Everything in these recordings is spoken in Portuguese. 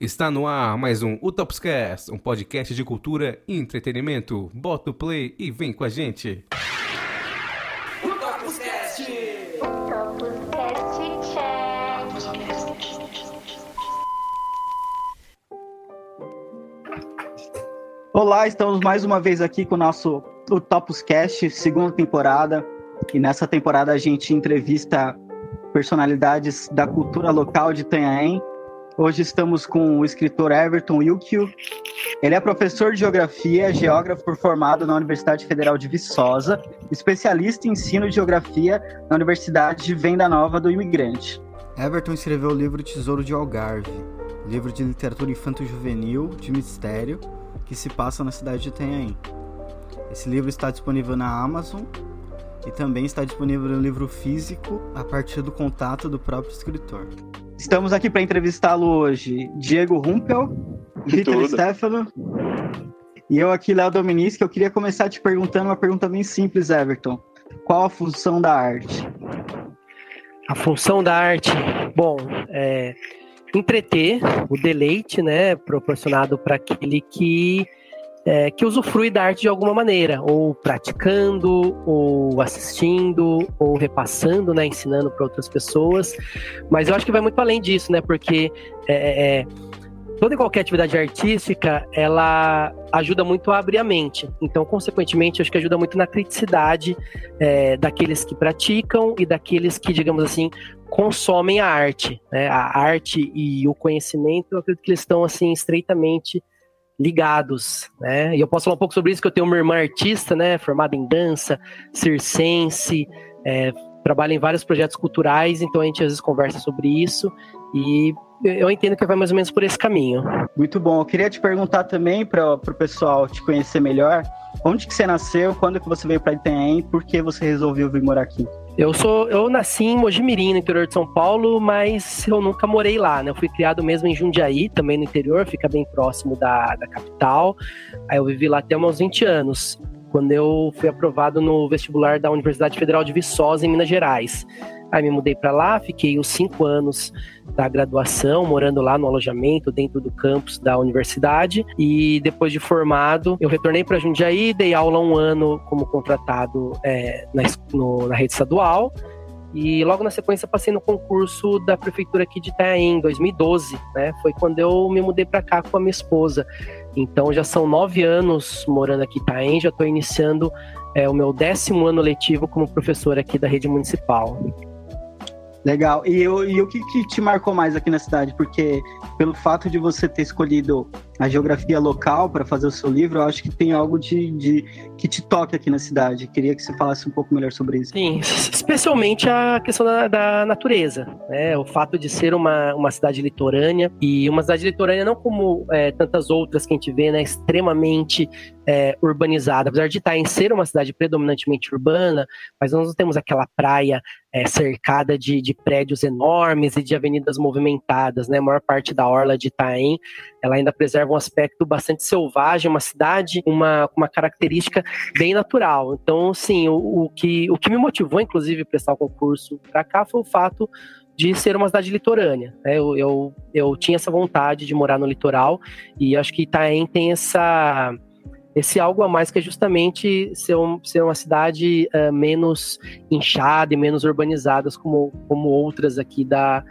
Está no ar mais um Utopscast, um podcast de cultura e entretenimento. Bota o play e vem com a gente. Utopscast! Olá, estamos mais uma vez aqui com o nosso Utopscast, segunda temporada. E nessa temporada a gente entrevista personalidades da cultura local de Itanhaém Hoje estamos com o escritor Everton Wilkio. Ele é professor de geografia, geógrafo formado na Universidade Federal de Viçosa, especialista em ensino de geografia na Universidade de Venda Nova do Imigrante. Everton escreveu o livro Tesouro de Algarve, livro de literatura infanto-juvenil de mistério que se passa na cidade de Itanhaém. Esse livro está disponível na Amazon e também está disponível no livro físico a partir do contato do próprio escritor. Estamos aqui para entrevistá-lo hoje, Diego Rumpel, Vitor Stefano e eu aqui, Léo Dominici, eu queria começar te perguntando uma pergunta bem simples, Everton. Qual a função da arte? A função da arte, bom, é entreter, o deleite, né, proporcionado para aquele que é, que usufrui da arte de alguma maneira, ou praticando, ou assistindo, ou repassando, né, ensinando para outras pessoas. Mas eu acho que vai muito além disso, né, porque é, é, é, toda e qualquer atividade artística, ela ajuda muito a abrir a mente. Então, consequentemente, acho que ajuda muito na criticidade é, daqueles que praticam e daqueles que, digamos assim, consomem a arte. Né? A arte e o conhecimento, eu acredito que eles estão assim estreitamente ligados, né? E eu posso falar um pouco sobre isso, que eu tenho uma irmã artista, né? Formada em dança, circense, é, trabalha em vários projetos culturais, então a gente às vezes conversa sobre isso e eu entendo que vai mais ou menos por esse caminho. Muito bom. Eu queria te perguntar também para o pessoal te conhecer melhor, onde que você nasceu, quando que você veio para Itanhaém, por que você resolveu vir morar aqui? Eu sou, eu nasci em Mojimirim, no interior de São Paulo, mas eu nunca morei lá, né? Eu fui criado mesmo em Jundiaí, também no interior, fica bem próximo da, da capital. Aí eu vivi lá até uns 20 anos, quando eu fui aprovado no vestibular da Universidade Federal de Viçosa, em Minas Gerais. Aí me mudei para lá, fiquei os cinco anos da graduação, morando lá no alojamento, dentro do campus da universidade. E depois de formado, eu retornei para Jundiaí, dei aula um ano como contratado é, na, no, na rede estadual. E logo na sequência passei no concurso da prefeitura aqui de Itaém, em 2012, né? Foi quando eu me mudei para cá com a minha esposa. Então já são nove anos morando aqui em Itaém, já estou iniciando é, o meu décimo ano letivo como professor aqui da rede municipal. Legal. E, eu, e o que, que, te marcou mais aqui na cidade? Porque pelo fato de você ter escolhido a geografia local para fazer o seu livro, eu acho que tem algo de, de, que te toque aqui na cidade. Queria que você falasse um pouco melhor sobre isso. Sim, especialmente a questão da, da natureza, né? O fato de ser uma, uma cidade litorânea e uma cidade litorânea não como é, tantas outras que a gente vê, né? Extremamente é, urbanizada. Apesar de estar em ser uma cidade predominantemente urbana, mas nós não temos aquela praia é, cercada de, de, prédios enormes e de avenidas movimentadas, né? A maior parte da orla de Itaém, ela ainda preserva um aspecto bastante selvagem, uma cidade, uma, uma característica bem natural. Então, sim, o, o que, o que me motivou, inclusive, prestar o concurso para cá foi o fato de ser uma cidade litorânea. Né? Eu, eu, eu tinha essa vontade de morar no litoral e acho que Itaém tem essa esse algo a mais que é justamente ser, um, ser uma cidade uh, menos inchada e menos urbanizadas como, como outras aqui da,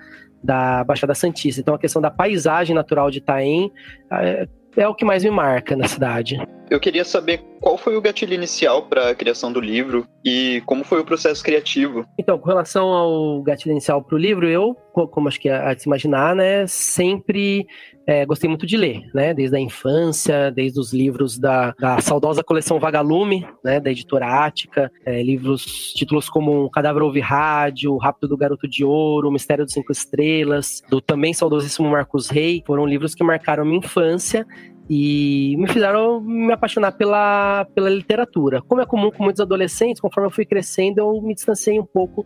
da Baixada Santista. Então a questão da paisagem natural de Itaém uh, é o que mais me marca na cidade. Eu queria saber qual foi o gatilho inicial para a criação do livro e como foi o processo criativo. Então, com relação ao gatilho inicial para o livro, eu, como acho que é de se imaginar, né, sempre é, gostei muito de ler, né, desde a infância, desde os livros da, da saudosa coleção Vagalume, né, da editora Ática, é, livros, títulos como Cadáver Ouve Rádio, Rápido do Garoto de Ouro, Mistério dos Cinco Estrelas, do também saudosíssimo Marcos Rey, foram livros que marcaram minha infância e me fizeram me apaixonar pela, pela literatura. Como é comum com muitos adolescentes, conforme eu fui crescendo, eu me distanciei um pouco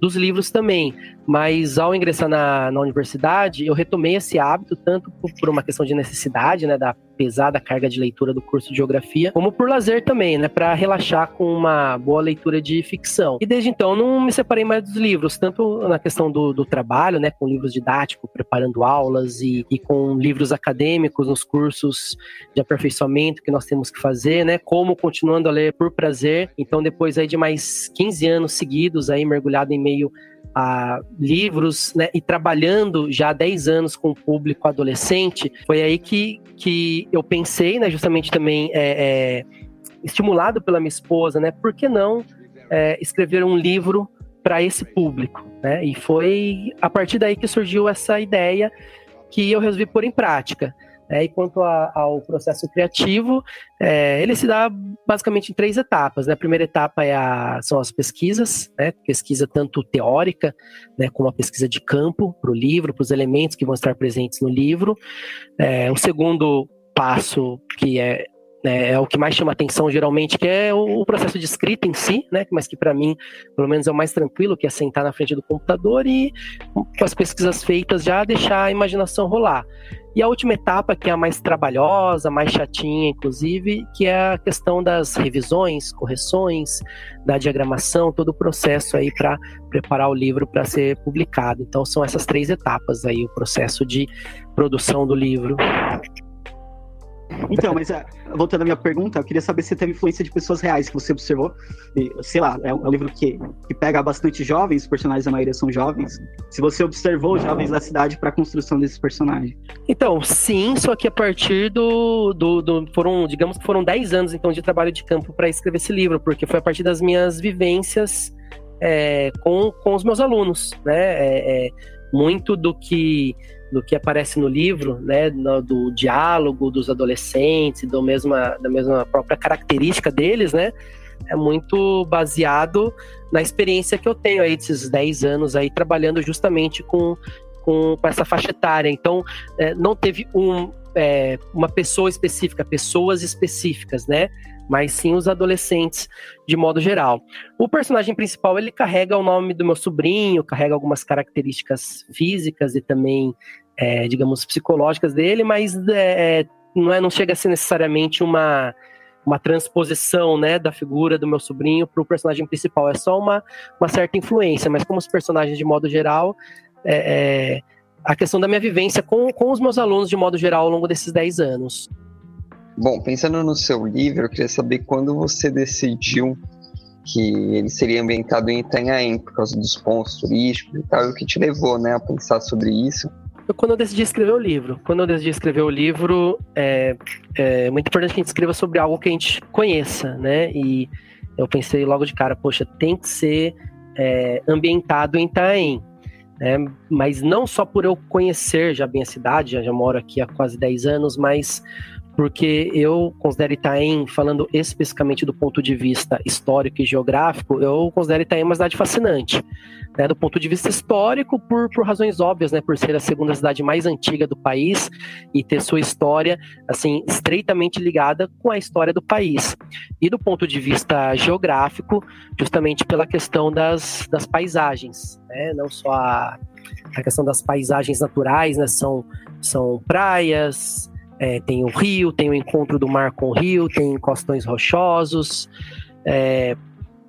dos livros também. Mas ao ingressar na, na universidade, eu retomei esse hábito, tanto por, por, uma questão de necessidade, né, da pesada carga de leitura do curso de geografia, como por lazer também, né, para relaxar com uma boa leitura de ficção. E desde então não me separei mais dos livros, tanto na questão do, do trabalho, né, com livros didáticos, preparando aulas e, e com livros acadêmicos nos cursos de aperfeiçoamento que nós temos que fazer, né, como continuando a ler por prazer. Então depois aí de mais 15 anos seguidos aí mergulhado em meio a livros, né, e trabalhando já há 10 anos com o público adolescente, foi aí que, que eu pensei, né, justamente também é, é, estimulado pela minha esposa, né, por que não é, escrever um livro para esse público, né, e foi a partir daí que surgiu essa ideia que eu resolvi pôr em prática. É, e quanto a, ao processo criativo, é, ele se dá basicamente em três etapas. Né? A primeira etapa é a, são as pesquisas, né? pesquisa tanto teórica, né, como a pesquisa de campo para o livro, para os elementos que vão estar presentes no livro. É, o segundo passo, que é né, é o que mais chama atenção geralmente, que é o, processo de escrita em si, né? Mas que para mim, pelo menos, é o mais tranquilo, que é sentar na frente do computador e, com as pesquisas feitas, já deixar a imaginação rolar. E a última etapa, que é a mais trabalhosa, mais chatinha, inclusive, que é a questão das revisões, correções, da diagramação, todo o processo aí para preparar o livro para ser publicado. Então são essas três etapas aí, o processo de produção do livro. Então, mas é, voltando à minha pergunta, eu queria saber se teve influência de pessoas reais que você observou. E, sei lá, é um, é livro que, que pega bastante jovens, os personagens da maioria são jovens. Se você observou jovens da cidade para a construção desses personagens. Então, sim, só que a partir do, do, do foram, digamos que foram 10 anos então de trabalho de campo para escrever esse livro, porque foi a partir das minhas vivências é, com, com os meus alunos, né? É, é, muito do que do que aparece no livro, né, no, do diálogo dos adolescentes, do mesma, da mesma própria característica deles, né, é muito baseado na experiência que eu tenho aí desses 10 anos aí trabalhando justamente com, com, com essa faixa etária. Então, é, não teve um, é, uma pessoa específica, pessoas específicas, né? Mas sim os adolescentes de modo geral. O personagem principal ele carrega o nome do meu sobrinho, carrega algumas características físicas e também, é, digamos, psicológicas dele, mas é, é, não, é, não chega a ser necessariamente uma uma transposição né, da figura do meu sobrinho para o personagem principal. É só uma, uma certa influência, mas como os personagens de modo geral, é, é, a questão da minha vivência com, com os meus alunos de modo geral ao longo desses 10 anos. Bom, pensando no seu livro, eu queria saber quando você decidiu que ele seria ambientado em Itanhaém, por causa dos pontos turísticos e tal, e o que te levou né, a pensar sobre isso? Quando eu decidi escrever o livro. Quando eu decidi escrever o livro, é, é muito importante que a gente escreva sobre algo que a gente conheça, né? E eu pensei logo de cara, poxa, tem que ser é, ambientado em Itaém. Né? Mas não só por eu conhecer já bem a cidade, já, já moro aqui há quase 10 anos, mas porque eu considero Itaém, falando especificamente do ponto de vista histórico e geográfico, eu considero Itaém uma cidade fascinante. Né, do ponto de vista histórico, por, por razões óbvias, né, por ser a segunda cidade mais antiga do país e ter sua história assim estreitamente ligada com a história do país. E do ponto de vista geográfico, justamente pela questão das, das paisagens, né, não só a, a questão das paisagens naturais, né, são, são praias, é, tem o rio, tem o encontro do mar com o rio, tem costões rochosos. É,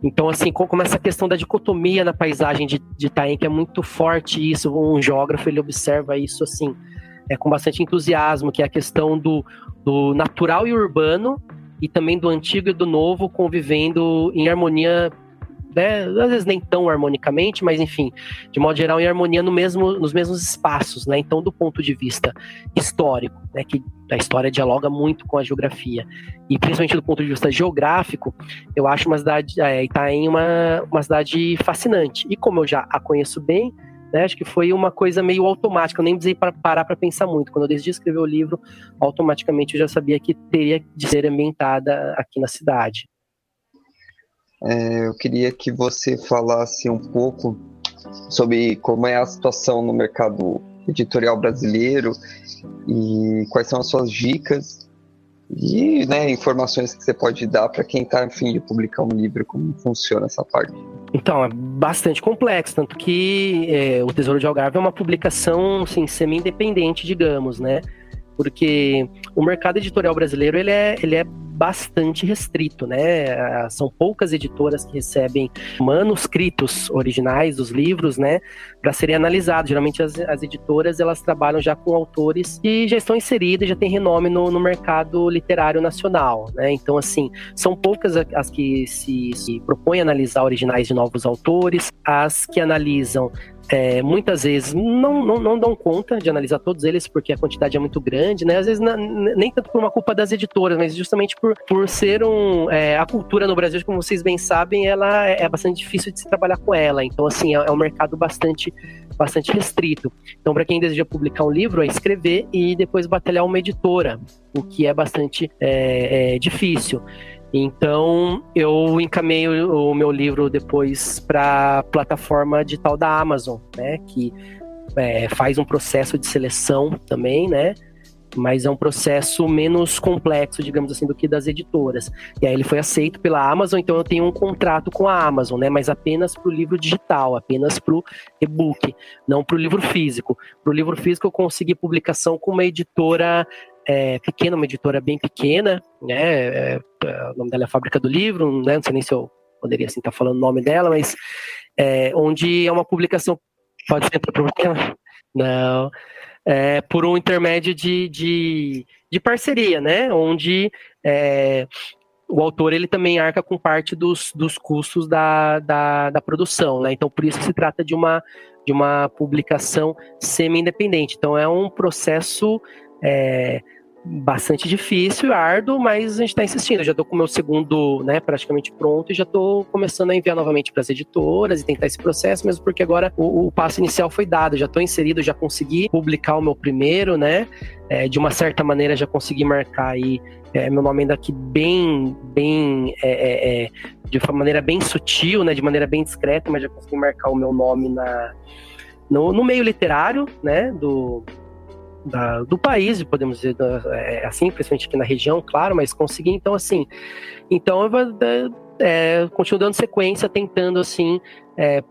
então, assim, como essa questão da dicotomia na paisagem de, de Itaém, que é muito forte isso, um geógrafo ele observa isso assim, é, com bastante entusiasmo, que é a questão do, do natural e urbano, e também do antigo e do novo convivendo em harmonia né? Às vezes nem tão harmonicamente, mas enfim, de modo geral, em harmonia no mesmo, nos mesmos espaços, né? Então, do ponto de vista histórico, né? Que a história dialoga muito com a geografia. E principalmente do ponto de vista geográfico, eu acho uma cidade, é, Itaém uma, uma cidade fascinante. E como eu já a conheço bem, né, acho que foi uma coisa meio automática, eu nem precisei parar para pensar muito. Quando eu decidi escrever o livro, automaticamente eu já sabia que teria de ser ambientada aqui na cidade. É, eu queria que você falasse um pouco sobre como é a situação no mercado editorial brasileiro e quais são as suas dicas E né, informações que você pode dar para quem está afim de publicar um livro, como funciona essa parte. Então, é bastante complexo, tanto que é, o Tesouro de Algarve é uma publicação assim, semi-independente, digamos, né? Porque o mercado editorial brasileiro ele é, ele é bastante restrito, né? São poucas editoras que recebem manuscritos originais dos livros, né, para serem analisados. Geralmente as, as, editoras elas trabalham já com autores que já estão inseridos, já têm renome no, no mercado literário nacional, né? Então assim são poucas as que se, se propõem a analisar originais de novos autores, as que analisam é, muitas vezes não, não, não, dão conta de analisar todos eles porque a quantidade é muito grande, né? Às vezes na, nem tanto por uma culpa das editoras, mas justamente por, por ser um. É, a cultura no Brasil, como vocês bem sabem, ela é, é bastante difícil de se trabalhar com ela. Então, assim, é, é um mercado bastante, bastante restrito. Então, para quem deseja publicar um livro, é escrever e depois batalhar uma editora, o que é bastante é, é difícil. Então, eu encaminhei o meu livro depois para plataforma digital da Amazon, né, que é, faz um processo de seleção também, né, mas é um processo menos complexo, digamos assim, do que das editoras. E aí ele foi aceito pela Amazon, então eu tenho um contrato com a Amazon, né? Mas apenas para o livro digital, apenas para o e-book, não para o livro físico. Para o livro físico eu consegui publicação com uma editora é, pequena, uma editora bem pequena, né? É, é, o nome dela é Fábrica do Livro, né? Não sei nem se eu poderia assim estar tá falando o nome dela, mas é, onde é uma publicação. Pode ser problema? Não. É, por um intermédio de, de, de, parceria, né? Onde é, o autor ele também arca com parte dos, dos custos da, da, da produção, né? Então, por isso se trata de uma, de uma publicação semi-independente. Então, é um processo é, bastante difícil, árduo, mas a gente está insistindo. Eu já estou com o meu segundo, né, praticamente pronto e já estou começando a enviar novamente para as editoras e tentar esse processo, mesmo porque agora o, o passo inicial foi dado, já estou inserido, já consegui publicar o meu primeiro, né? É, de uma certa maneira já consegui marcar aí é, meu nome ainda aqui bem, bem, é, é, é, de uma maneira bem sutil, né, de maneira bem discreta, mas já consegui marcar o meu nome na, no, no meio literário, né, do, da, do país, podemos dizer da, é, assim, principalmente aqui na região, claro, mas consegui, então assim, então eu vou, é, continuo dando sequência, tentando assim, é,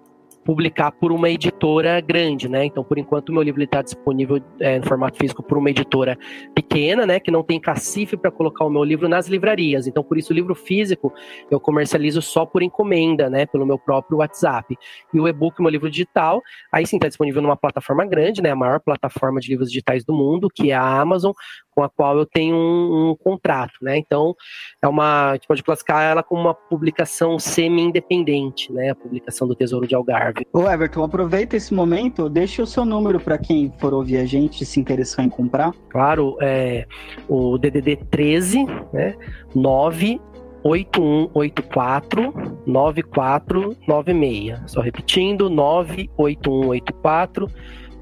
publicar por uma editora grande, né? Então, por enquanto, o meu livro está disponível é, no formato físico por uma editora pequena, né? Que não tem cacife para colocar o meu livro nas livrarias. Então, por isso, o livro físico eu comercializo só por encomenda, né? Pelo meu próprio WhatsApp. E o e-book, meu livro digital, aí sim está disponível numa plataforma grande, né? A maior plataforma de livros digitais do mundo, que é a Amazon, com a qual eu tenho um, um, contrato, né? Então, é uma, a gente pode classificar ela como uma publicação semi-independente, né? A publicação do Tesouro de Algarve. Ô Everton, aproveita esse momento, deixa o seu número para quem for ouvir a gente se interessar em comprar. Claro, é o DDD 13, né? 9 8184 9496. Só repetindo, 98184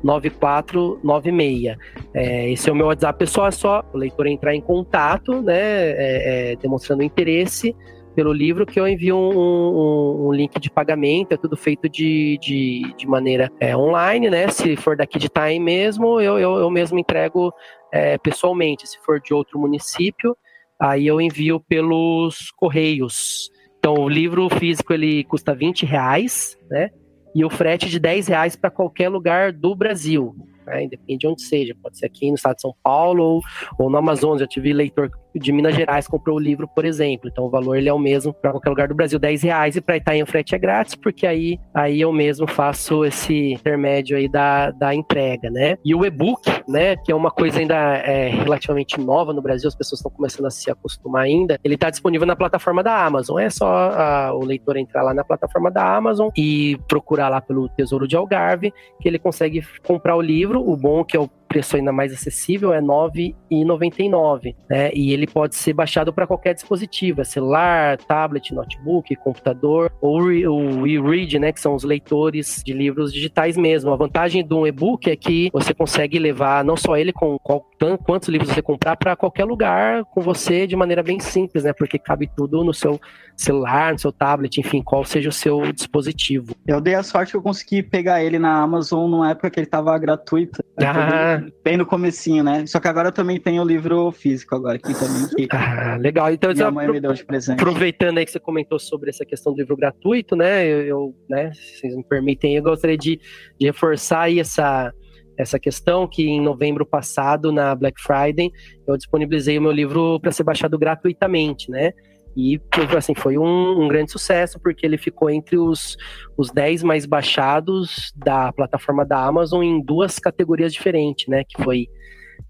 9496. É, esse é o meu WhatsApp pessoal, é só o leitor entrar em contato, né, é, é, demonstrando interesse pelo livro, que eu envio um, um, um, link de pagamento, é tudo feito de, de, de maneira é, online, né? Se for daqui de Itaim mesmo, eu, eu, eu mesmo entrego é, pessoalmente. Se for de outro município, aí eu envio pelos correios. Então, o livro físico ele custa 20 reais, né? e o frete de 10 reais para qualquer lugar do Brasil. Né? Independe de onde seja, pode ser aqui no estado de São Paulo ou, ou no Amazonas. Já tive leitor de Minas Gerais comprou o livro, por exemplo. Então o valor ele é o mesmo para qualquer lugar do Brasil, 10 reais. E para Itaim o frete é grátis, porque aí, aí eu mesmo faço esse intermédio aí da, da entrega, né? E o e-book, né, que é uma coisa ainda é, relativamente nova no Brasil, as pessoas estão começando a se acostumar ainda, ele está disponível na plataforma da Amazon. É só a, o leitor entrar lá na plataforma da Amazon e procurar lá pelo Tesouro de Algarve, que ele consegue comprar o livro. O bom é que é o preço ainda mais acessível é R$ 9,99, né? E ele pode ser baixado para qualquer dispositivo, é celular, tablet, notebook, computador ou o e-read, né, que são os leitores de livros digitais mesmo. A vantagem do e-book é que você consegue levar não só ele com qual, quantos livros você comprar para qualquer lugar com você de maneira bem simples, né? Porque cabe tudo no seu celular, no seu tablet, enfim, qual seja o seu dispositivo. Eu dei a sorte que eu consegui pegar ele na Amazon numa época que ele estava gratuito. Ah, bem no comecinho, né? Só que agora eu também tenho o livro físico agora aqui também. Que ah, legal. Então, minha mãe me deu de presente. Aproveitando aí que você comentou sobre essa questão do livro gratuito, né? Eu, eu né, se vocês me permitem, eu gostaria de, de reforçar aí essa, essa questão que em novembro passado, na Black Friday, eu disponibilizei o meu livro para ser baixado gratuitamente, né? E assim, foi um, um, grande sucesso, porque ele ficou entre os, os 10 mais baixados da plataforma da Amazon em duas categorias diferentes, né? Que foi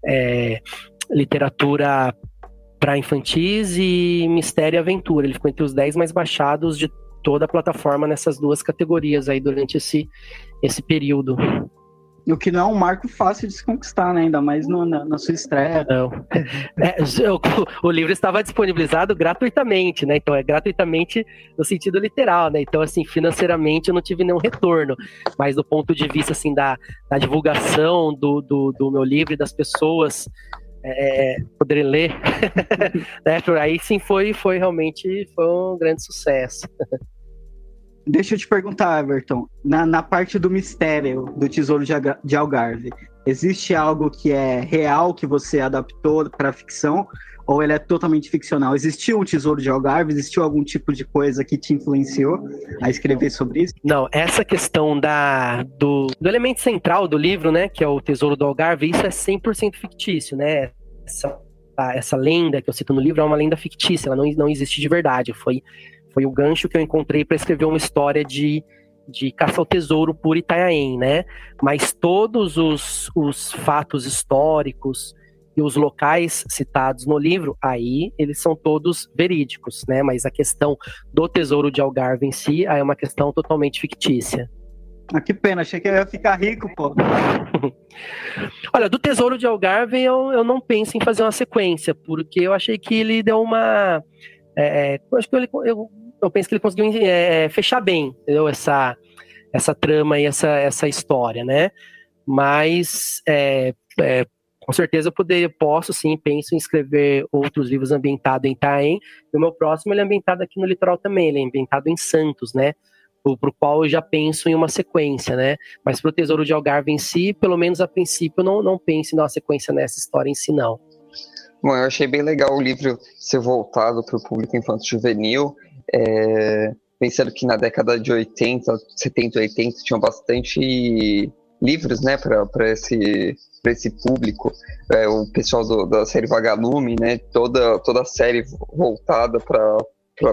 é, literatura para infantis e mistério e aventura. Ele ficou entre os 10 mais baixados de toda a plataforma nessas duas categorias aí durante esse, esse período. O que não é um marco fácil de se conquistar, né? Ainda mais no, na, na, sua estreia. Não. É, o, o, livro estava disponibilizado gratuitamente, né? Então é gratuitamente no sentido literal, né? Então, assim, financeiramente eu não tive nenhum retorno. Mas do ponto de vista, assim, da, da divulgação do, do, do meu livro e das pessoas é, poderem ler, né? Aí sim foi, foi realmente foi um grande sucesso. Deixa eu te perguntar, Everton. Na, na parte do mistério do Tesouro de, de Algarve, existe algo que é real que você adaptou para ficção? Ou ele é totalmente ficcional? Existiu um Tesouro de Algarve? Existiu algum tipo de coisa que te influenciou a escrever sobre isso? Não, essa questão da, do, do elemento central do livro, né, que é o Tesouro do Algarve, isso é 100% fictício, né? Essa, essa lenda que eu cito no livro é uma lenda fictícia, ela não, não existe de verdade. Foi foi o gancho que eu encontrei para escrever uma história de, de caça ao tesouro por Itanhaém, né? Mas todos os, os fatos históricos e os locais citados no livro, aí eles são todos verídicos, né? Mas a questão do tesouro de Algarve em si aí é uma questão totalmente fictícia. Ah, que pena, achei que eu ia ficar rico, pô. Olha, do Tesouro de Algarve eu, eu não penso em fazer uma sequência, porque eu achei que ele deu uma. É, é eu acho que ele, eu eu penso que ele conseguiu é, fechar bem entendeu? essa essa trama e essa, essa história, né? Mas é, é, com certeza eu poderia, posso sim, penso em escrever outros livros ambientados em Itaém. E o meu próximo ele é ambientado aqui no litoral também, ele é ambientado em Santos, né? Para o qual eu já penso em uma sequência, né? Mas para o Tesouro de Algarve em si, pelo menos a princípio, não, não penso em uma sequência nessa história em si, não. Bom, eu achei bem legal o livro ser voltado para o público infanto-juvenil é, pensando que na década de 80, 70, 80 tinham bastante livros, né, para esse esse público, é, o pessoal do, da série Vagalume, né, toda toda a série voltada para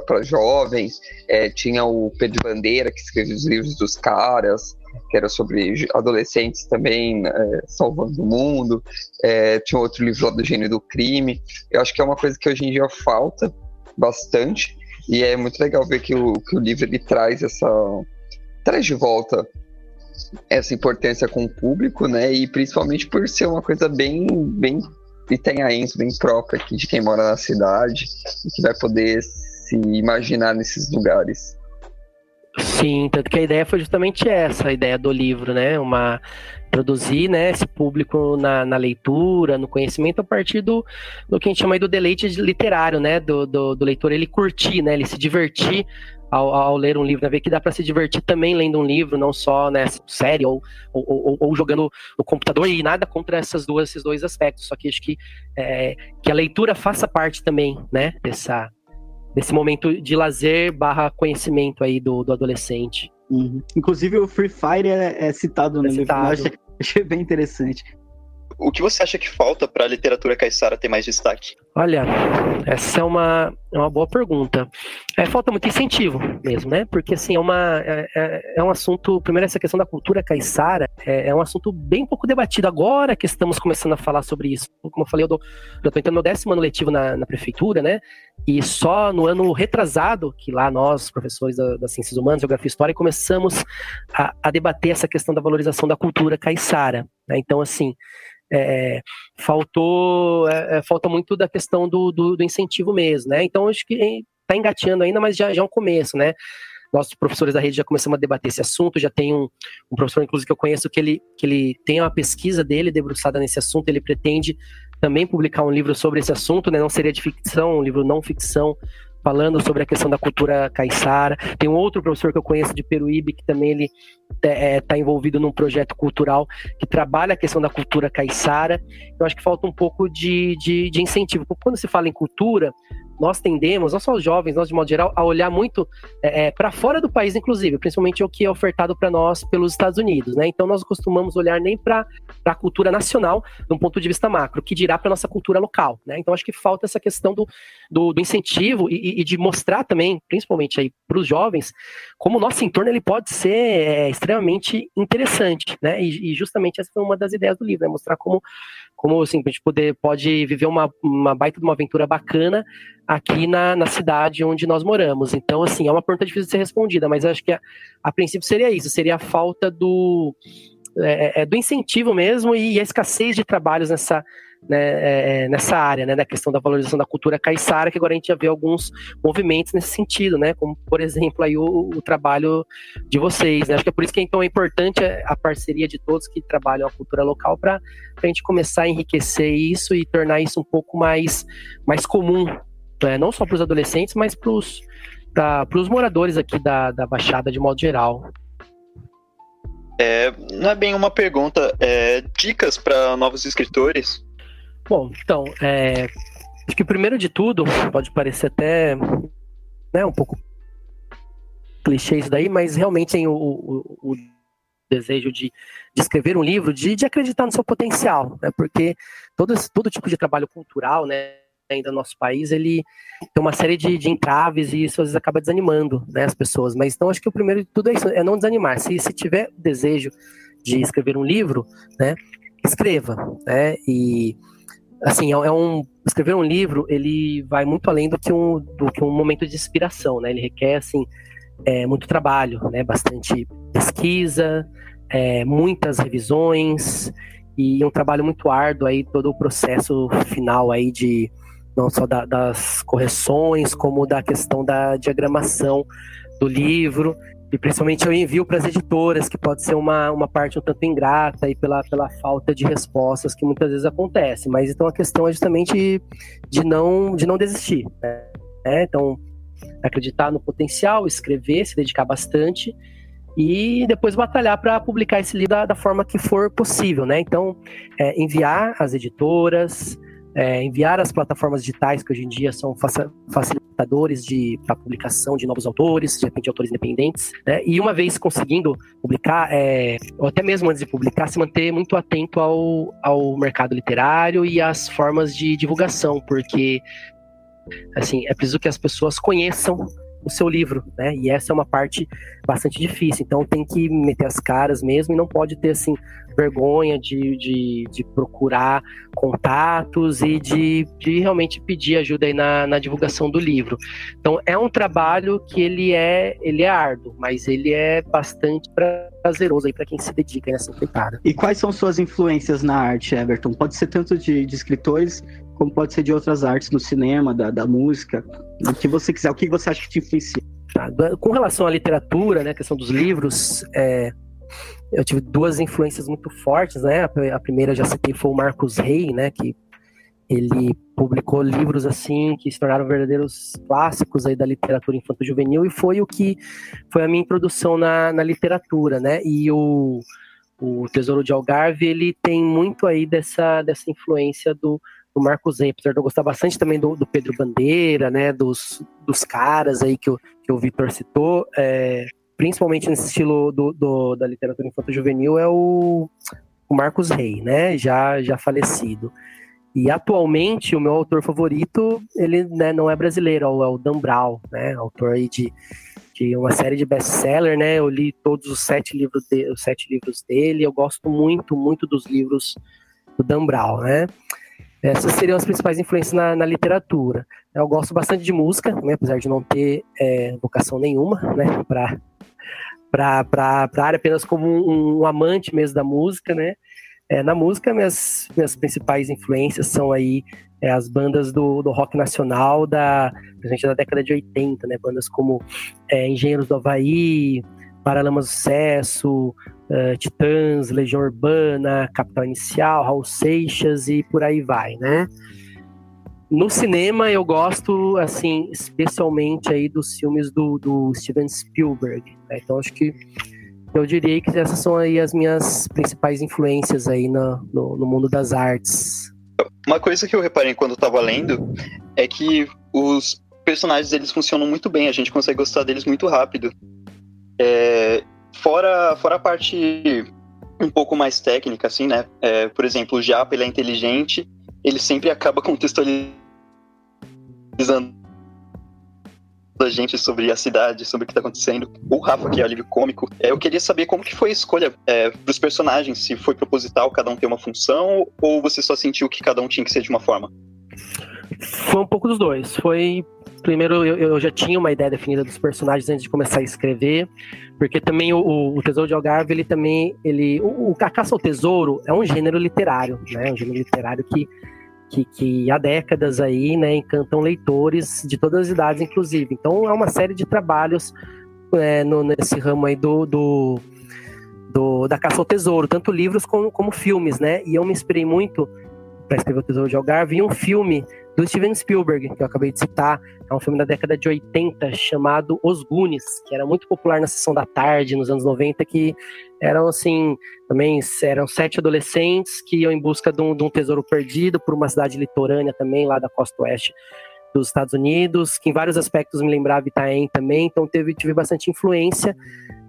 para jovens, é, tinha o Pedro Bandeira que escreveu os livros dos caras, que era sobre adolescentes também é, salvando o mundo, é, tinha outro livro lá do Gênio do Crime. Eu acho que é uma coisa que hoje em dia falta bastante, e é muito legal ver que o, que o livro ele traz essa. traz de volta essa importância com o público, né? E principalmente por ser uma coisa bem, bem itanhaense, bem própria aqui de quem mora na cidade e que vai poder se imaginar nesses lugares. Sim, tanto que a ideia foi justamente essa, a ideia do livro, né? Uma produzir né, esse público na, na, leitura, no conhecimento, a partir do, do que a gente chama do deleite literário, né? Do, do, do leitor ele curtir, né? Ele se divertir ao, ao, ler um livro, né? Ver que dá para se divertir também lendo um livro, não só né, série ou, ou, ou, ou, jogando no computador, e nada contra essas duas, esses dois aspectos. Só que acho que, é, que a leitura faça parte também, né? Dessa, desse momento de lazer barra conhecimento aí do, do adolescente. Uhum. Inclusive o Free Fire é, é citado é no citado. livro. Achei bem interessante. O que você acha que falta para a literatura caiçara ter mais destaque? Olha, essa é uma, é uma boa pergunta. É, falta muito incentivo mesmo, né? Porque assim, é, uma, é, é, é um assunto. Primeiro, essa questão da cultura caiçara é, é, um assunto bem pouco debatido agora que estamos começando a falar sobre isso. Como eu falei, eu estou entrando no décimo ano letivo na, na, prefeitura, né? E só no ano retrasado, que lá nós, professores da, das ciências humanas, geografia e história, começamos a, a debater essa questão da valorização da cultura caiçara. Né? Então, assim. É, faltou é, é, falta muito da questão do, do, do, incentivo mesmo, né? Então acho que está engateando ainda, mas já, já é um começo, né? Nós, professores da rede, já começamos a debater esse assunto. Já tem um, um professor, inclusive, que eu conheço, que ele, que ele tem uma pesquisa dele debruçada nesse assunto. Ele pretende também publicar um livro sobre esse assunto, né? Não seria de ficção, um livro não ficção falando sobre a questão da cultura caiçara. Tem um outro professor que eu conheço de Peruíbe que também ele está é, tá envolvido num projeto cultural que trabalha a questão da cultura caiçara. Eu acho que falta um pouco de, de, de incentivo. Quando se fala em cultura, nós tendemos, não só os jovens, nós de modo geral, a olhar muito é, é para fora do país, inclusive, principalmente o que é ofertado para nós pelos Estados Unidos, né? Então nós costumamos olhar nem para a cultura nacional, de um ponto de vista macro, que dirá para nossa cultura local, né? Então acho que falta essa questão do, do, do incentivo e, e, de mostrar também, principalmente aí para os jovens, como o nosso entorno ele pode ser é, extremamente interessante, né? E, e, justamente essa foi uma das ideias do livro, né? Mostrar como como assim, a gente poder, pode viver uma, uma baita de uma aventura bacana aqui na, na cidade onde nós moramos. Então, assim, é uma pergunta difícil de ser respondida, mas acho que a, a princípio seria isso, seria a falta do, é, é, do incentivo mesmo e a escassez de trabalhos nessa, né, é, é, nessa área, né, da questão da valorização da cultura caiçara, que agora a gente já vê alguns movimentos nesse sentido, né, como por exemplo aí o, o trabalho de vocês, né, acho que é por isso que então é importante a parceria de todos que trabalham a cultura local para a gente começar a enriquecer isso e tornar isso um pouco mais, mais comum, né, não só para os adolescentes, mas para os moradores aqui da, da Baixada de modo geral. É, não é bem uma pergunta, é dicas para novos escritores? Bom, então, é, acho que primeiro de tudo, pode parecer até né, um pouco clichê isso daí, mas realmente tem o, o, o desejo de, de, escrever um livro, de, de acreditar no seu potencial, né, porque todo, todo tipo de trabalho cultural, né, ainda no nosso país, ele tem uma série de, de entraves e isso às vezes acaba desanimando né, as pessoas. Mas então acho que o primeiro de tudo é isso, é não desanimar. Se, se tiver desejo de escrever um livro, né, escreva, né, e assim, é, é um escrever um livro, ele vai muito além do que um, do que um momento de inspiração, né? Ele requer assim é, muito trabalho, né? Bastante pesquisa, é, muitas revisões e um trabalho muito árduo aí todo o processo final aí de não só da, das correções como da questão da diagramação do livro e principalmente eu envio para as editoras, que pode ser uma, uma parte um tanto ingrata e pela, pela falta de respostas que muitas vezes acontece. Mas então a questão é justamente de não, de não desistir. Né? É, então, acreditar no potencial, escrever, se dedicar bastante e depois batalhar para publicar esse livro da, da, forma que for possível. Né? Então, é, enviar às editoras, é, enviar as plataformas digitais que hoje em dia são facilitadores de para publicação de novos autores, de repente autores independentes, né? E uma vez conseguindo publicar, é, ou até mesmo antes de publicar, se manter muito atento ao, ao mercado literário e às formas de divulgação, porque assim é preciso que as pessoas conheçam o seu livro, né? E essa é uma parte bastante difícil. Então tem que meter as caras mesmo e não pode ter assim vergonha de, de, de procurar contatos e de, de realmente pedir ajuda aí na, na divulgação do livro. Então é um trabalho que ele é ele é árduo, mas ele é bastante prazeroso aí para quem se dedica nessa empreitada. E quais são suas influências na arte, Everton? Pode ser tanto de, de escritores como pode ser de outras artes, no cinema, da, da música, o que você quiser, o que você acha que te influencia. Tá, com relação à literatura, né, a questão dos livros, é, eu tive duas influências muito fortes, né? A primeira já citei foi o Marcos Rey, né, que ele publicou livros assim que se tornaram verdadeiros clássicos aí da literatura infanto-juvenil e foi o que foi a minha introdução na, na literatura, né? E o, o Tesouro de Algarve ele tem muito aí dessa, dessa influência do, do Marcos de eu gostar bastante também do, do Pedro Bandeira, né, dos, dos caras aí que o, que o Vitor citou, é, principalmente nesse estilo do, do da literatura infanto-juvenil, é o, o Marcos Rey, né, já, já falecido. E atualmente o meu autor favorito, ele né, não é brasileiro, é o Dan Brown, né, autor aí de, de uma série de best-seller, né, eu li todos os sete livros, de, os sete livros dele, eu gosto muito, muito dos livros do Dan Brown, né. Essas seriam as principais influências na, na literatura. Eu gosto bastante de música, né, apesar de não ter é, vocação nenhuma né, para a área, apenas como um, um, amante mesmo da música. Né. É, na música, minhas, minhas principais influências são aí é, as bandas do, do rock nacional da, da década de 80, né, bandas como é, Engenheiros do Havaí, Paralamas do Sucesso, uh, Titãs, Legião Urbana, Capital Inicial, Raul Seixas e por aí vai, né? no cinema eu gosto, assim, especialmente aí dos filmes do, do Steven Spielberg. Né? Então acho que eu diria que essas são aí as minhas principais influências aí no, no, no mundo das artes. Uma coisa que eu reparei quando eu tava lendo é que os personagens eles funcionam muito bem, a gente consegue gostar deles muito rápido. É, fora, fora a parte um pouco mais técnica, assim, né? É, por exemplo, o Japa ele é inteligente, ele sempre acaba contextualizando da gente sobre a cidade, sobre o que está acontecendo. O Rafa, que é o alívio cômico. É, eu queria saber como que foi a escolha é, dos personagens, se foi proposital, cada um tem uma função, ou você só sentiu que cada um tinha que ser de uma forma? Foi um pouco dos dois. Foi primeiro eu, eu, já tinha uma ideia definida dos personagens antes de começar a escrever, porque também o, o Tesouro de Algarve, ele também, ele, o, a caça ao tesouro é um gênero literário, né? Um gênero literário que que, que há décadas aí, né, encantam leitores de todas as idades, inclusive. Então é uma série de trabalhos é, no, nesse ramo aí do, do, do, da caça ao tesouro, tanto livros como, como filmes, né? E eu me inspirei muito para escrever o Tesouro de Algarve em um filme do Steven Spielberg, que eu acabei de citar. É um filme da década de 80 chamado Os Goonies, que era muito popular na sessão da tarde, nos anos 90, que eram assim, também eram sete adolescentes que iam em busca de um, de um tesouro perdido por uma cidade litorânea também, lá da costa oeste dos Estados Unidos, que em vários aspectos me lembrava Itaém também, então teve, tive bastante influência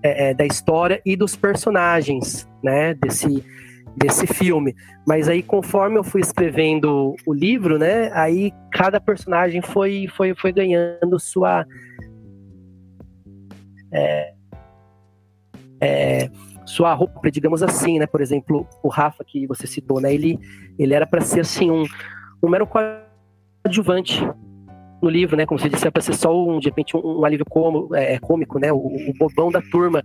é, é, da história e dos personagens, né, desse, desse filme. Mas aí, conforme eu fui escrevendo o livro, né, aí cada personagem foi, foi, foi ganhando sua. É, é, sua roupa, digamos assim, né? Por exemplo, o Rafa que você citou, né? Ele, ele era para ser assim um, um mero coadjuvante no livro, né? Como você disse, é para ser só um, de repente um, um alívio cômico, é, cômico, né? O, o bobão da turma.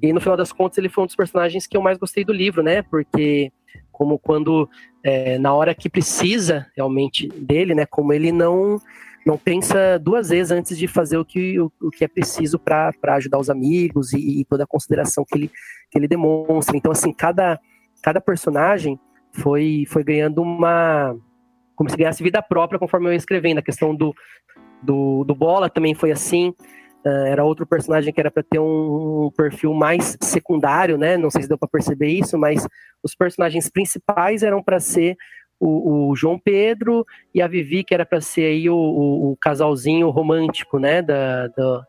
E no final das contas, ele foi um dos personagens que eu mais gostei do livro, né? Porque como quando é, na hora que precisa realmente dele, né? Como ele não não pensa duas vezes antes de fazer o que, o, o que é preciso para ajudar os amigos e, e, toda a consideração que ele, que ele demonstra. Então, assim, cada, cada personagem foi, foi ganhando uma. Como se ganhasse vida própria conforme eu ia escrevendo. A questão do, do, do Bola também foi assim. Uh, era outro personagem que era para ter um, um, perfil mais secundário, né? Não sei se deu para perceber isso, mas os personagens principais eram para ser o, o, João Pedro e a Vivi, que era para ser aí o, o, o, casalzinho romântico, né? Da, da,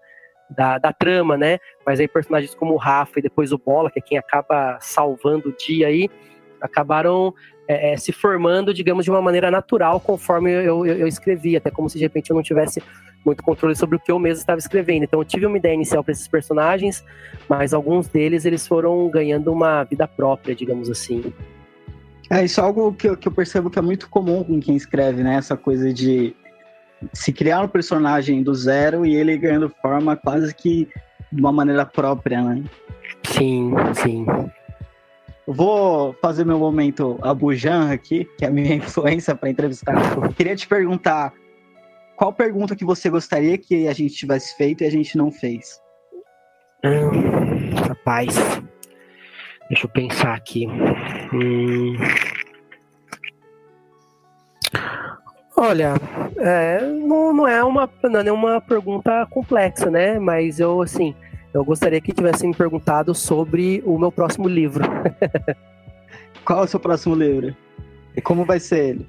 da, da, trama, né? Mas aí personagens como o Rafa e depois o Bola, que é quem acaba salvando o dia aí, acabaram é, é, se formando, digamos, de uma maneira natural conforme eu, eu, eu, escrevi, até como se de repente eu não tivesse muito controle sobre o que eu mesmo estava escrevendo. Então eu tive uma ideia inicial para esses personagens, mas alguns deles eles foram ganhando uma vida própria, digamos assim. É, isso é algo que eu, que eu percebo que é muito comum com quem escreve, né? Essa coisa de se criar um personagem do zero e ele ganhando forma quase que de uma maneira própria, né? Sim, sim. Vou fazer meu momento Abujan aqui, que é a minha influência para entrevistar. Queria te perguntar qual pergunta que você gostaria que a gente tivesse feito e a gente não fez? Hum, rapaz, deixa eu pensar aqui. Hum... Olha, é, não, não, é uma, não é uma pergunta complexa, né? Mas eu, assim, eu gostaria que tivessem me perguntado sobre o meu próximo livro. Qual é o seu próximo livro? E como vai ser ele?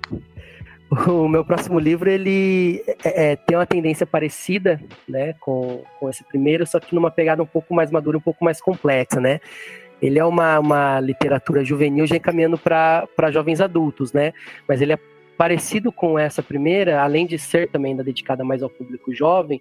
O meu próximo livro, ele é, é, tem uma tendência parecida, né, com, com esse primeiro, só que numa pegada um pouco mais madura, um pouco mais complexa, né? Ele é uma, uma literatura juvenil já encaminhando para jovens adultos, né? Mas ele é parecido com essa primeira, além de ser também ainda dedicada mais ao público jovem,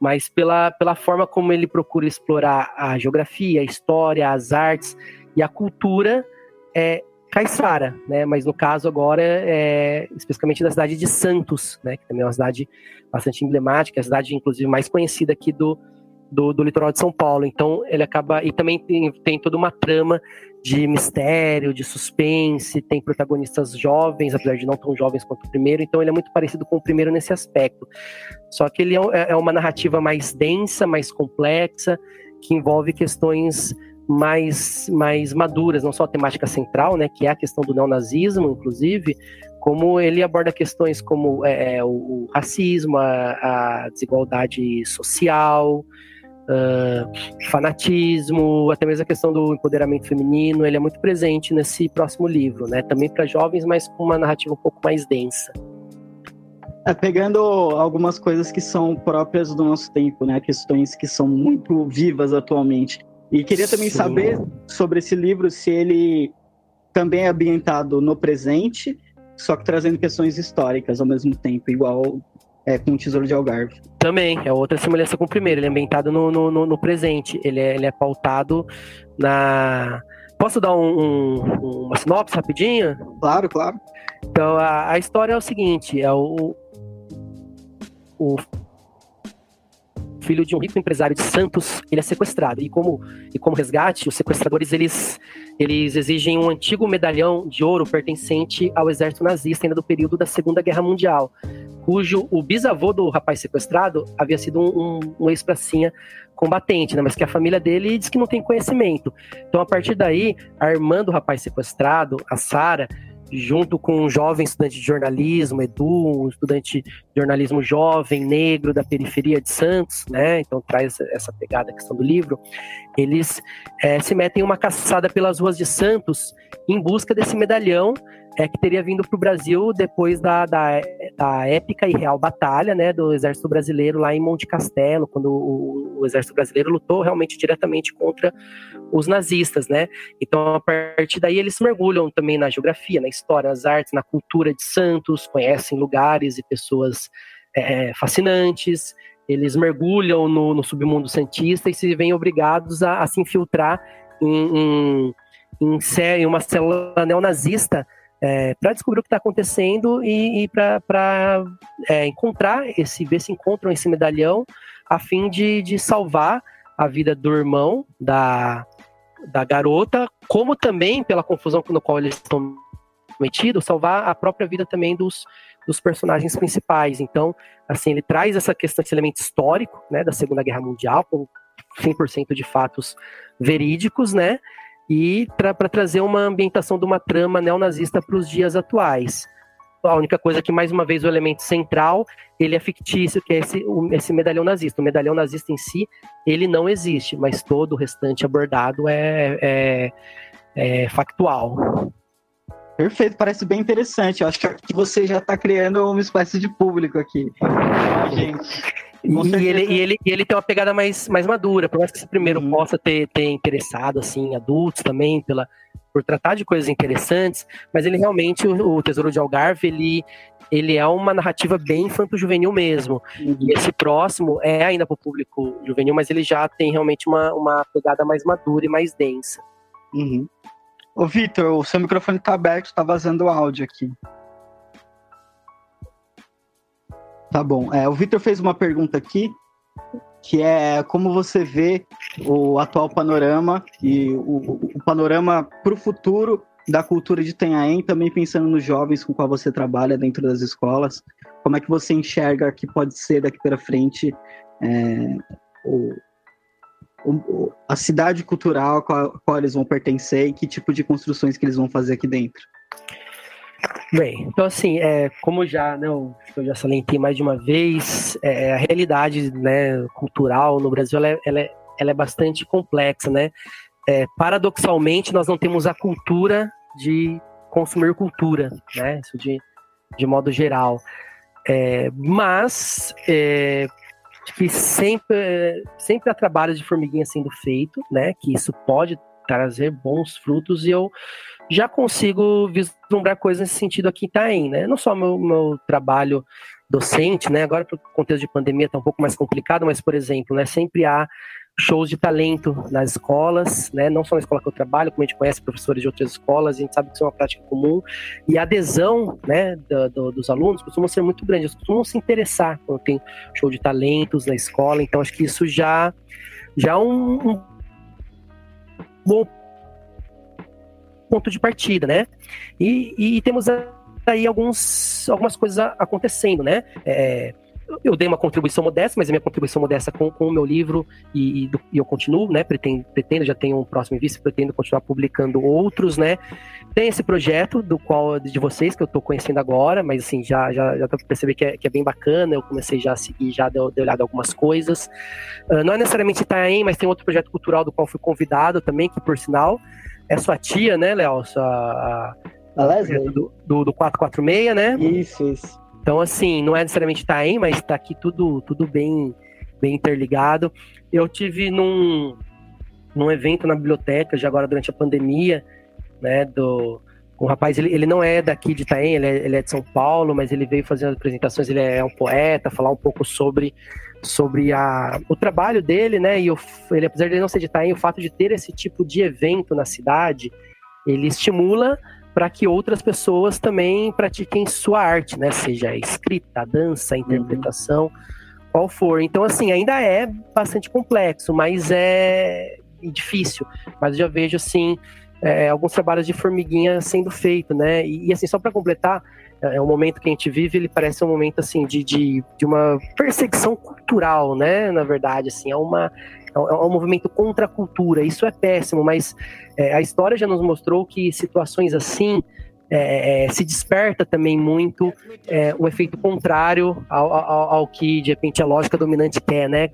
mas pela, pela forma como ele procura explorar a geografia, a história, as artes e a cultura é, caiçara, né? Mas no caso agora é especificamente da cidade de Santos, né? Que também é uma cidade bastante emblemática, a cidade inclusive mais conhecida aqui do, do, do litoral de São Paulo. Então ele acaba e também tem, tem toda uma trama de mistério, de suspense, tem protagonistas jovens, apesar de não tão jovens quanto o primeiro, então ele é muito parecido com o primeiro nesse aspecto. Só que ele é, é uma narrativa mais densa, mais complexa, que envolve questões mais, mais maduras, não só a temática central, né, que é a questão do neonazismo, inclusive, como ele aborda questões como é, é o, o, racismo, a, a desigualdade social, uh, fanatismo, até mesmo a questão do empoderamento feminino, ele é muito presente nesse próximo livro, né? Também para jovens, mas com uma narrativa um pouco mais densa. É, pegando algumas coisas que são próprias do nosso tempo, né? Questões que são muito vivas atualmente. E queria também Sim. saber sobre esse livro, se ele também é ambientado no presente, só que trazendo questões históricas ao mesmo tempo, igual é, com o Tesouro de Algarve. Também, é outra semelhança com o primeiro. Ele é ambientado no, no, no presente. Ele é, ele é pautado na. Posso dar um, um, uma sinopse rapidinho? Claro, claro. Então, a, a história é o seguinte: é o, o filho de um rico empresário de Santos, ele é sequestrado. E como, e como resgate, os sequestradores eles, eles exigem um antigo medalhão de ouro pertencente ao exército nazista ainda do período da Segunda Guerra Mundial, cujo o bisavô do rapaz sequestrado havia sido um, um, um ex-pracinha combatente, né? mas que a família dele diz que não tem conhecimento. Então, a partir daí, a irmã do rapaz sequestrado, a Sara, junto com um jovem estudante de jornalismo, Edu, um estudante de jornalismo jovem, negro, da periferia de Santos, né? Então traz essa pegada, a questão do livro. Eles é, se metem em uma caçada pelas ruas de Santos em busca desse medalhão é, que teria vindo para o Brasil depois da, da, da, épica e real batalha né, do Exército Brasileiro lá em Monte Castelo, quando o, o, Exército Brasileiro lutou realmente diretamente contra os nazistas. Né? Então, a partir daí, eles mergulham também na geografia, na história, nas artes, na cultura de Santos, conhecem lugares e pessoas é, fascinantes. Eles mergulham no, no, submundo santista e se veem obrigados a, a se infiltrar em, em, em, em uma célula neonazista é, para descobrir o que está acontecendo e, e para é, encontrar esse, ver se encontram esse medalhão a fim de, de salvar a vida do irmão da, da garota, como também pela confusão no qual eles estão metidos, salvar a própria vida também dos, dos personagens principais. Então, assim, ele traz essa questão, esse elemento histórico, né, da Segunda Guerra Mundial, com 100% de fatos verídicos, né, e para trazer uma ambientação de uma trama neonazista para os dias atuais. A única coisa que, mais uma vez, o elemento central, ele é fictício, que é esse, o, esse medalhão nazista. O medalhão nazista em si, ele não existe, mas todo o restante abordado é, é, é factual. Perfeito, parece bem interessante. Eu acho que você já está criando uma espécie de público aqui. Gente. E ele, e, ele, e ele tem uma pegada mais, mais madura, por mais que esse primeiro uhum. possa ter, ter interessado assim, adultos também, pela, por tratar de coisas interessantes, mas ele realmente, o, o Tesouro de Algarve, ele, ele é uma narrativa bem infanto-juvenil mesmo. Uhum. E esse próximo é ainda para o público juvenil, mas ele já tem realmente uma, uma pegada mais madura e mais densa. Uhum. Ô, Vitor, o seu microfone está aberto, está vazando o áudio aqui. Tá bom. É, o Vitor fez uma pergunta aqui, que é como você vê o atual panorama e o, o panorama para o futuro da cultura de Tenhaém, também pensando nos jovens com qual você trabalha dentro das escolas. Como é que você enxerga que pode ser daqui para frente é, o, o, a cidade cultural a qual, a qual eles vão pertencer e que tipo de construções que eles vão fazer aqui dentro? Bem, então assim, é, como já, né, eu, eu já salientei mais de uma vez, é, a realidade né, cultural no Brasil ela é, ela é, ela é bastante complexa, né? É, paradoxalmente, nós não temos a cultura de consumir cultura, né? Isso de, de modo geral. É, mas é, que sempre, sempre há trabalho de formiguinha sendo feito, né? Que isso pode trazer bons frutos e eu já consigo vislumbrar coisas nesse sentido aqui em Itaém, né? Não só meu, meu trabalho docente, né? Agora, para o contexto de pandemia, está um pouco mais complicado, mas, por exemplo, né, sempre há shows de talento nas escolas, né? Não só na escola que eu trabalho, como a gente conhece professores de outras escolas, a gente sabe que isso é uma prática comum. E a adesão, né, do, do, dos alunos costuma ser muito grande, eles costumam se interessar quando tem show de talentos na escola. Então, acho que isso já já é um, um bom ponto de partida, né? E, e temos aí alguns, algumas coisas acontecendo, né? É, eu dei uma contribuição modesta, mas a minha contribuição modesta com, com o meu livro e, e, e eu continuo, né? Pretendo, pretendo, já tenho um próximo em vista, pretendo continuar publicando outros, né? Tem esse projeto do qual de vocês que eu estou conhecendo agora, mas assim, já já, já perceber que é, que é bem bacana, eu comecei já a seguir, já dei, dei olhada algumas coisas. Uh, não é necessariamente Itaém, mas tem outro projeto cultural do qual fui convidado também, que por sinal é sua tia, né, Léo? Sua, a Leslie? Do, do, do 446, né? Isso, isso. Então, assim, não é necessariamente Itaém, mas está aqui tudo, tudo bem, bem interligado. Eu tive num, num evento na biblioteca, já agora durante a pandemia, né, do, um rapaz, ele, ele não é daqui de Itaém, ele é, ele é de São Paulo, mas ele veio fazendo apresentações, ele é um poeta, falar um pouco sobre, sobre a, o trabalho dele, né, e o, ele, apesar de ele não ser de Itaém, o fato de ter esse tipo de evento na cidade, ele estimula para que outras pessoas também pratiquem sua arte, né? Seja a escrita, a dança, a uhum. interpretação, uhum. qual for. Então, assim, ainda é bastante complexo, mas é difícil. Mas eu já vejo, assim, é, alguns trabalhos de formiguinha sendo feito, né? E, e assim, só para completar, é, é, o momento que a gente vive, ele parece um momento, assim, de, de, de uma perseguição cultural, né? Na verdade, assim, é uma é, é um movimento contra a cultura. Isso é péssimo, mas é, a história já nos mostrou que situações assim é, é se desperta também muito é, o efeito contrário ao, ao, ao, que de repente a lógica dominante quer, né?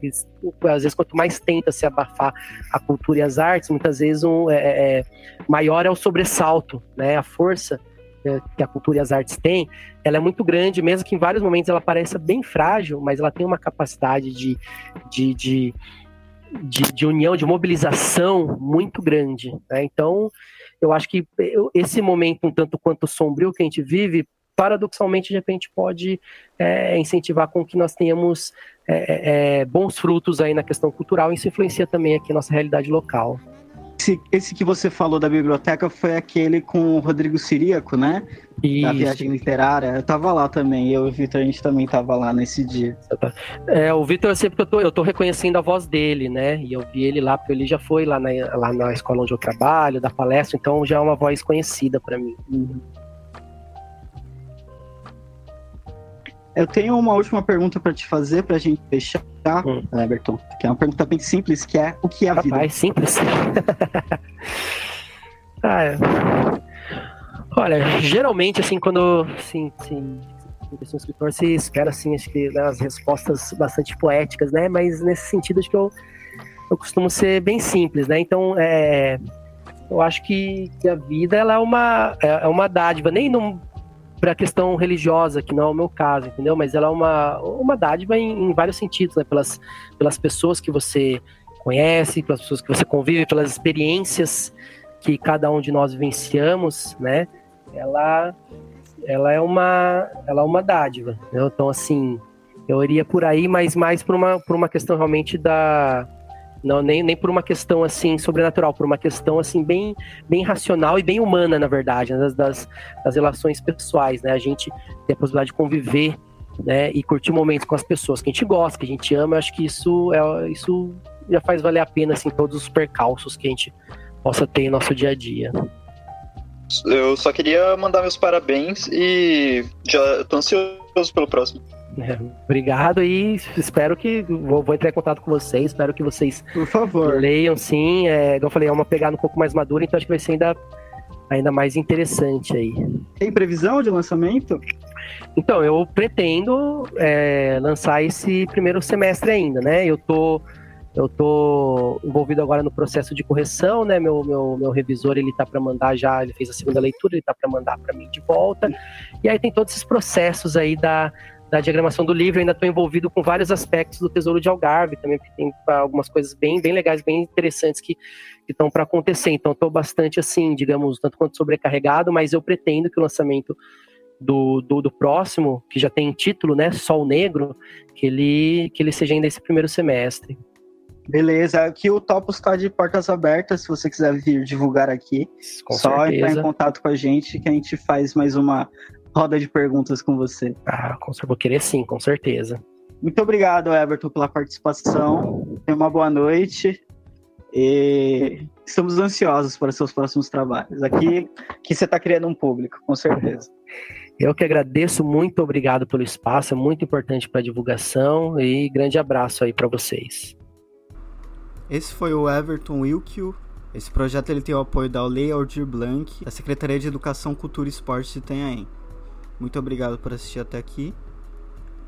Às vezes, quanto mais tenta se abafar a cultura e as artes, muitas vezes um, é, maior é o sobressalto, né? A força que a cultura e as artes têm, ela é muito grande, mesmo que em vários momentos ela pareça bem frágil, mas ela tem uma capacidade de, de, de de, de união, de mobilização muito grande. Né? Então, eu acho que esse momento, um tanto quanto sombrio que a gente vive, paradoxalmente, de repente, pode é, incentivar com que nós tenhamos é, é, bons frutos aí na questão cultural, e isso influencia também aqui a nossa realidade local. Esse, esse que você falou da biblioteca foi aquele com o Rodrigo Siríaco, né? Isso. Da viagem literária. Eu tava lá também, eu e o Vitor, a gente também tava lá nesse dia. É, o Vitor, sempre eu tô, eu tô reconhecendo a voz dele, né? E eu vi ele lá, porque ele já foi lá na, lá na escola onde eu trabalho, da palestra, então já é uma voz conhecida para mim. Uhum. Eu tenho uma última pergunta para te fazer para a gente fechar, hum. Everton. Que é uma pergunta bem simples, que é o que é a Rapaz, vida? simples. ah, é. Olha, geralmente assim quando assim, assim, um escritor se espera assim, acho que né, as respostas bastante poéticas, né? Mas nesse sentido acho que eu, eu costumo ser bem simples, né? Então, é, eu acho que, que a vida ela é uma é, é uma dádiva, nem não para a questão religiosa, que não é o meu caso, entendeu? Mas ela é uma, uma dádiva em, em vários sentidos, né? Pelas, pelas pessoas que você conhece, pelas pessoas que você convive, pelas experiências que cada um de nós vivenciamos, né? Ela, ela é uma, ela é uma dádiva. Entendeu? Então, assim, eu iria por aí, mas mais por uma, por uma questão realmente da, não, nem, nem por uma questão assim sobrenatural, por uma questão assim bem, bem racional e bem humana, na verdade, né? das, das, das relações pessoais, né? A gente tem a possibilidade de conviver, né? E curtir momentos com as pessoas que a gente gosta, que a gente ama. Eu acho que isso é isso já faz valer a pena assim todos os percalços que a gente possa ter em nosso dia a dia. Eu só queria mandar meus parabéns e já tô ansioso pelo próximo. É, obrigado e espero que. Vou, vou, entrar em contato com vocês, espero que vocês. Por favor. Leiam sim. É, como eu falei, é uma pegada um pouco mais madura, então acho que vai ser ainda, ainda mais interessante aí. Tem previsão de lançamento? Então, eu pretendo é, lançar esse primeiro semestre ainda, né? Eu tô. Eu tô envolvido agora no processo de correção, né? Meu, meu, meu revisor, ele tá para mandar já, ele fez a segunda leitura, ele tá para mandar para mim de volta. E aí tem todos esses processos aí da, da diagramação do livro, eu ainda estou envolvido com vários aspectos do Tesouro de Algarve também, porque tem algumas coisas bem, bem legais, bem interessantes que estão para acontecer. Então, estou bastante assim, digamos, tanto quanto sobrecarregado, mas eu pretendo que o lançamento do, do, do, próximo, que já tem título, né, Sol Negro, que ele, que ele seja ainda esse primeiro semestre. Beleza, aqui o Topos está de portas abertas, se você quiser vir divulgar aqui. Com só certeza. entrar em contato com a gente que a gente faz mais uma roda de perguntas com você. Ah, com certeza, vou querer sim, com certeza. Muito obrigado, Everton, pela participação. Tenha uma boa noite. E estamos ansiosos para seus próximos trabalhos. Aqui que você está criando um público, com certeza. Eu que agradeço, muito obrigado pelo espaço, é muito importante para a divulgação e grande abraço aí para vocês. Esse foi o Everton Wilkio. Esse projeto ele tem o apoio da Lei Aldir Blanc, da Secretaria de Educação, Cultura e Esporte de Itanhaém. Muito obrigado por assistir até aqui.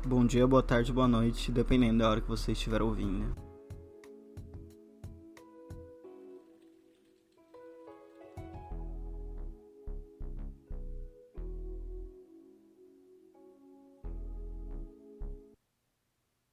Bom dia, boa tarde, boa noite, dependendo da hora que você estiver ouvindo.